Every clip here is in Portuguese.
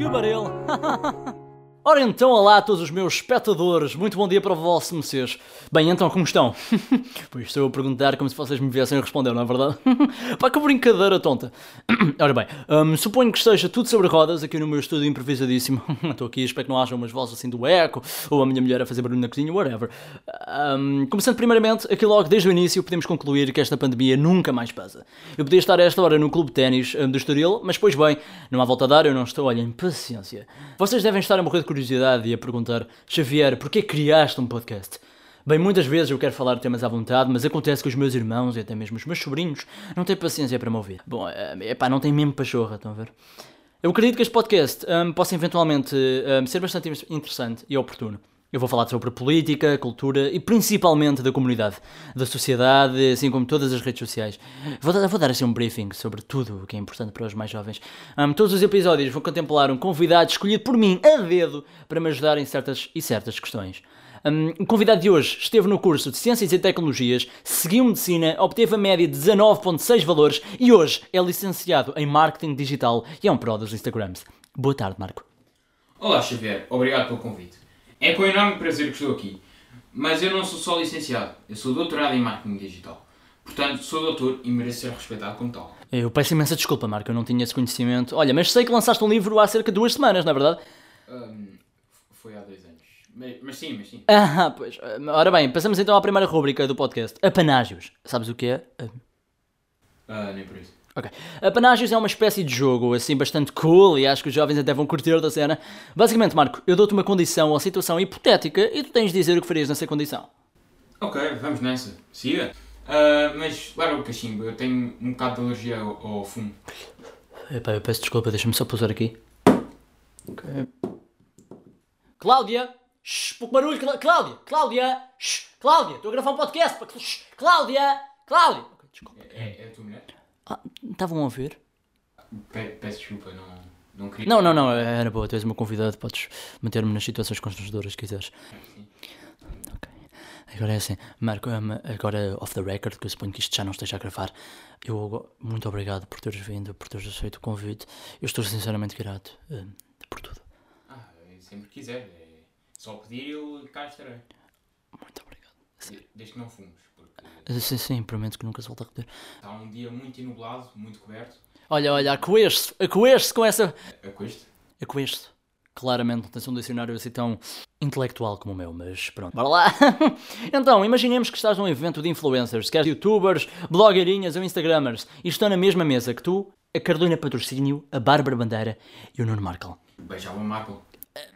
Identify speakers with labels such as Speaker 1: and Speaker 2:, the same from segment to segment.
Speaker 1: que baril! Ora então, olá a todos os meus espectadores, muito bom dia para messias. Bem, então, como estão? pois estou a perguntar como se vocês me viessem responder, não é verdade? Pá, que brincadeira tonta. Ora bem, hum, suponho que esteja tudo sobre rodas aqui no meu estúdio improvisadíssimo. Estou aqui, espero que não haja umas vozes assim do eco, ou a minha mulher a fazer barulho na cozinha, whatever. Hum, começando primeiramente, aqui logo desde o início podemos concluir que esta pandemia nunca mais passa. Eu podia estar a esta hora no clube de ténis hum, do Estoril, mas pois bem, não há volta a dar, eu não estou, olhem, paciência. Vocês devem estar a morrer de curiosidade e a perguntar, Xavier, porquê criaste um podcast? Bem, muitas vezes eu quero falar temas à vontade, mas acontece que os meus irmãos e até mesmo os meus sobrinhos não têm paciência para me ouvir. Bom, é pá, não tem mesmo pachorra, estão a ver? Eu acredito que este podcast um, possa eventualmente um, ser bastante interessante e oportuno. Eu vou falar sobre política, cultura e principalmente da comunidade, da sociedade, assim como todas as redes sociais. Vou dar, vou dar assim um briefing sobre tudo o que é importante para os mais jovens. Um, todos os episódios vão contemplar um convidado escolhido por mim a dedo para me ajudar em certas e certas questões. Um, o convidado de hoje esteve no curso de Ciências e Tecnologias, seguiu Medicina, obteve a média de 19.6 valores e hoje é licenciado em Marketing Digital e é um pro dos Instagrams. Boa tarde, Marco.
Speaker 2: Olá, Xavier. Obrigado pelo convite. É com enorme prazer que estou aqui. Mas eu não sou só licenciado, eu sou doutorado em marketing digital. Portanto, sou doutor e mereço ser respeitado como tal.
Speaker 1: Eu peço imensa desculpa, Marco, eu não tinha esse conhecimento. Olha, mas sei que lançaste um livro há cerca de duas semanas, não é verdade?
Speaker 2: Um, foi há dois anos. Mas, mas, sim, mas sim.
Speaker 1: Ah, pois. Ora bem, passamos então à primeira rúbrica do podcast. Apanágios. Sabes o que é?
Speaker 2: Uh, nem por isso.
Speaker 1: Ok. Apanágios é uma espécie de jogo, assim, bastante cool e acho que os jovens até vão curtir da cena. Basicamente, Marco, eu dou-te uma condição ou situação hipotética e tu tens de dizer o que farias nessa condição.
Speaker 2: Ok, vamos nessa. Siga. Uh, mas, claro, o cachimbo, eu tenho um bocado de alergia ao, ao fumo.
Speaker 1: Epá, eu peço desculpa, deixa-me só pousar aqui. Ok. Cláudia! Shhh, pouco barulho, Cláudia! Cláudia! Shhh, Cláudia! Estou a gravar um podcast! Shhh, Cláudia! Cláudia!
Speaker 2: Okay, desculpa. É, é a tua mulher?
Speaker 1: Ah, estavam a ver?
Speaker 2: peço desculpa, não, não queria.
Speaker 1: Não, não, não, era boa, tu és o meu convidado, podes meter-me nas situações constrangedoras que quiseres. Sim. Ok. Agora é assim, Marco, agora off the record, que eu suponho que isto já não esteja a gravar. Eu, muito obrigado por teres vindo, por teres aceito o convite. Eu estou sinceramente grato uh, por tudo.
Speaker 2: Ah, sempre quiser. É só pedir eu cá estarei. Desde que não fumes.
Speaker 1: Sim, sim, prometo que nunca se volta a repetir.
Speaker 2: Está um dia muito enublado, muito coberto.
Speaker 1: Olha, olha, acoeste, acoeste com essa.
Speaker 2: Acoeste?
Speaker 1: Acoeste. Claramente não tens um dicionário assim tão intelectual como o meu, mas pronto, bora lá. então, imaginemos que estás num evento de influencers, quer youtubers, blogueirinhas ou instagramers, e estão na mesma mesa que tu, a Carolina Patrocínio, a Bárbara Bandeira e o Nuno Markle.
Speaker 2: Beijava o Markle.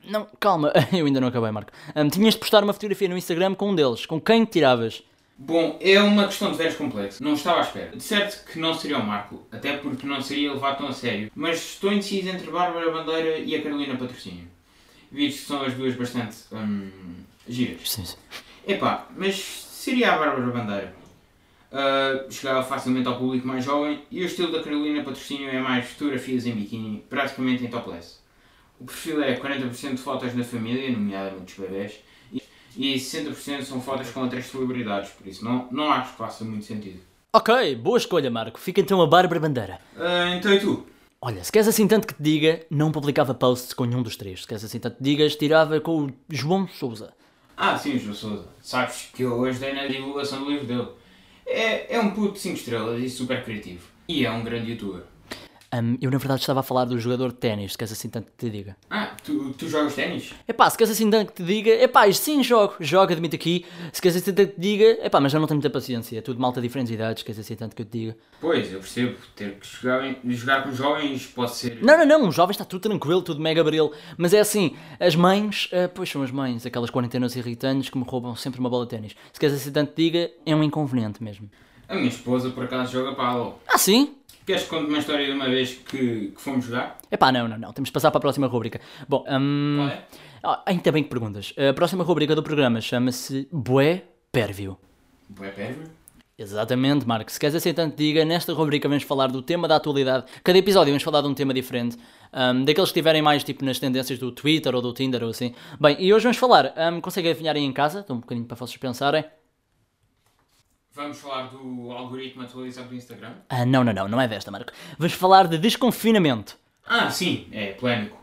Speaker 1: Não, calma, eu ainda não acabei, Marco. Um, tinhas de postar uma fotografia no Instagram com um deles, com quem tiravas?
Speaker 2: Bom, é uma questão de veras complexa. Não estava à espera. De certo que não seria o Marco, até porque não seria levado tão a sério. Mas estou indeciso entre a Bárbara Bandeira e a Carolina Patrocínio. Visto que são as duas bastante hum, giras.
Speaker 1: Sim, sim.
Speaker 2: Epá, mas seria a Bárbara Bandeira. Uh, chegava facilmente ao público mais jovem e o estilo da Carolina Patrocínio é mais fotografias em biquíni, praticamente em topless. O perfil é 40% de fotos da família, nomeadamente dos bebés, e 60% são fotos com outras celebridades, por isso não, não acho que faça muito sentido.
Speaker 1: Ok, boa escolha, Marco. Fica então a Bárbara Bandeira.
Speaker 2: Uh, então e tu?
Speaker 1: Olha, se queres assim tanto que te diga, não publicava posts com nenhum dos três. Se queres assim tanto que te digas, tirava com o João Souza.
Speaker 2: Ah, sim, João Souza. Sabes que eu hoje dei na divulgação do livro dele. É, é um puto de 5 estrelas e super criativo. E é um grande youtuber.
Speaker 1: Um, eu na verdade estava a falar do jogador de ténis, se queres assim tanto que te diga.
Speaker 2: Ah, tu, tu jogas ténis?
Speaker 1: É pá, se queres assim tanto que te diga, é pá, sim, jogo, jogo, admito aqui. Se queres assim tanto que te diga, é pá, mas já não tenho muita paciência, é tudo malta de diferentes idades, queres assim tanto que eu te diga.
Speaker 2: Pois, eu percebo, ter que jogar, jogar com jovens pode ser.
Speaker 1: Não, não, não, os jovens está tudo tranquilo, tudo mega baril, mas é assim, as mães, uh, pois são as mães, aquelas quarentenas irritantes que me roubam sempre uma bola de ténis. Se queres assim tanto que te diga, é um inconveniente mesmo.
Speaker 2: A minha esposa por acaso joga paddle.
Speaker 1: Ah, sim?
Speaker 2: Queres que conte uma história de uma vez que, que fomos jogar?
Speaker 1: Epá, não, não, não. Temos de passar para a próxima rubrica. Bom, um...
Speaker 2: Qual é?
Speaker 1: Ah, ainda bem que perguntas. A próxima rubrica do programa chama-se Bué Pérvio.
Speaker 2: Bué Pérvio?
Speaker 1: Exatamente, Marco. Se queres assim tanto diga, nesta rubrica vamos falar do tema da atualidade. Cada episódio vamos falar de um tema diferente. Um, daqueles que estiverem mais tipo nas tendências do Twitter ou do Tinder ou assim. Bem, e hoje vamos falar. Um, conseguem adivinhar aí em casa? Estou um bocadinho para vocês pensarem.
Speaker 2: Vamos falar do algoritmo atualizado do Instagram?
Speaker 1: Ah, não, não, não, não é desta, Marco. Vamos falar de desconfinamento.
Speaker 2: Ah, sim, é polémico.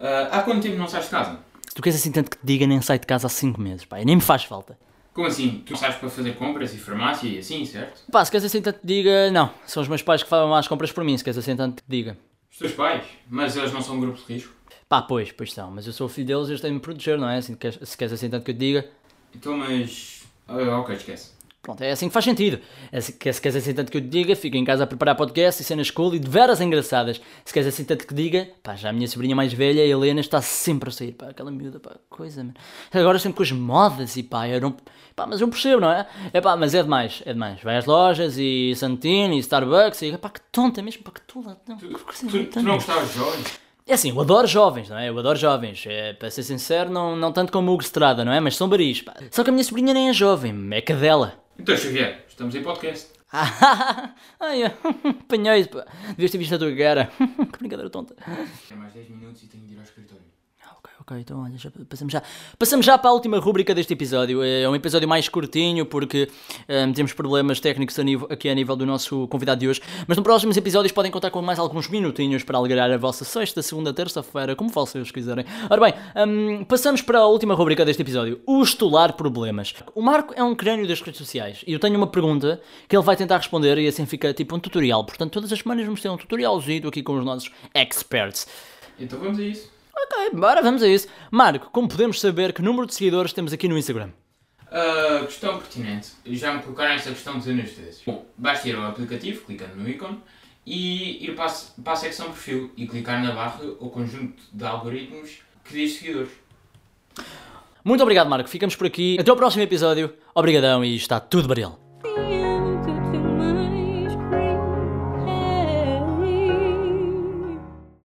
Speaker 2: Ah, há quanto tempo não sais de casa?
Speaker 1: Se tu queres assim tanto que te diga, nem sai de casa há 5 meses, pá, e nem me faz falta.
Speaker 2: Como assim? Tu sais para fazer compras e farmácia e assim, certo?
Speaker 1: Pá, se queres assim tanto que te diga, não, são os meus pais que fazem as compras por mim, se queres assim tanto que te diga.
Speaker 2: Os teus pais? Mas eles não são um grupo de risco?
Speaker 1: Pá, pois, pois são, mas eu sou o filho deles e eles têm de me proteger, não é? Assim, se queres assim tanto que eu te diga,
Speaker 2: Então, mas... Ah, ok, esquece.
Speaker 1: Pronto, é assim que faz sentido. É que- se queres assim tanto que eu te diga, fico em casa a preparar podcast e cenas cool e de veras engraçadas. Se queres assim tanto que diga, pá, já a minha sobrinha mais velha, a Helena, está sempre a sair, pá, aquela miúda, pá, coisa, mano. Agora sempre com as modas e pá, eu não... Pá, mas eu não percebo, não é? É pá, mas é demais, é demais. Vai às lojas e Santini e Starbucks e pá, que tonta mesmo, pá, que. Não, que coisa
Speaker 2: Tu, tu
Speaker 1: tonta.
Speaker 2: não gostavas de jovens?
Speaker 1: É assim, eu adoro jovens, não é? Eu adoro jovens. É, para ser sincero, não, não tanto como o Hugo Estrada, não é? Mas são baris, pá. Só que a minha sobrinha nem é jovem, é cadela.
Speaker 2: Então, Xavier, estamos em podcast.
Speaker 1: Ai, apanhei pá. Devias ter visto a tua cara. que brincadeira tonta.
Speaker 2: Tem mais 10 minutos e tenho de ir ao escritório.
Speaker 1: Ok, ok, então olha, já passamos já. Passamos já para a última rúbrica deste episódio. É um episódio mais curtinho porque hum, temos problemas técnicos a nível- aqui a nível do nosso convidado de hoje. Mas nos próximos episódios podem contar com mais alguns minutinhos para alegrar a vossa sexta, segunda, terça-feira, como vocês quiserem. Ora bem, hum, passamos para a última rúbrica deste episódio: o estular problemas. O Marco é um crânio das redes sociais e eu tenho uma pergunta que ele vai tentar responder e assim fica tipo um tutorial. Portanto, todas as semanas vamos ter um tutorialzinho aqui com os nossos experts.
Speaker 2: Então vamos a isso.
Speaker 1: Ok, bora, vamos a isso. Marco, como podemos saber que número de seguidores temos aqui no Instagram?
Speaker 2: Uh, questão pertinente. Já me colocaram esta questão dezenas de vezes. Bom, basta ir ao aplicativo, clicando no ícone, e ir para a, para a secção perfil e clicar na barra ou conjunto de algoritmos que diz seguidores.
Speaker 1: Muito obrigado, Marco. Ficamos por aqui. Até ao próximo episódio. Obrigadão e está tudo baril.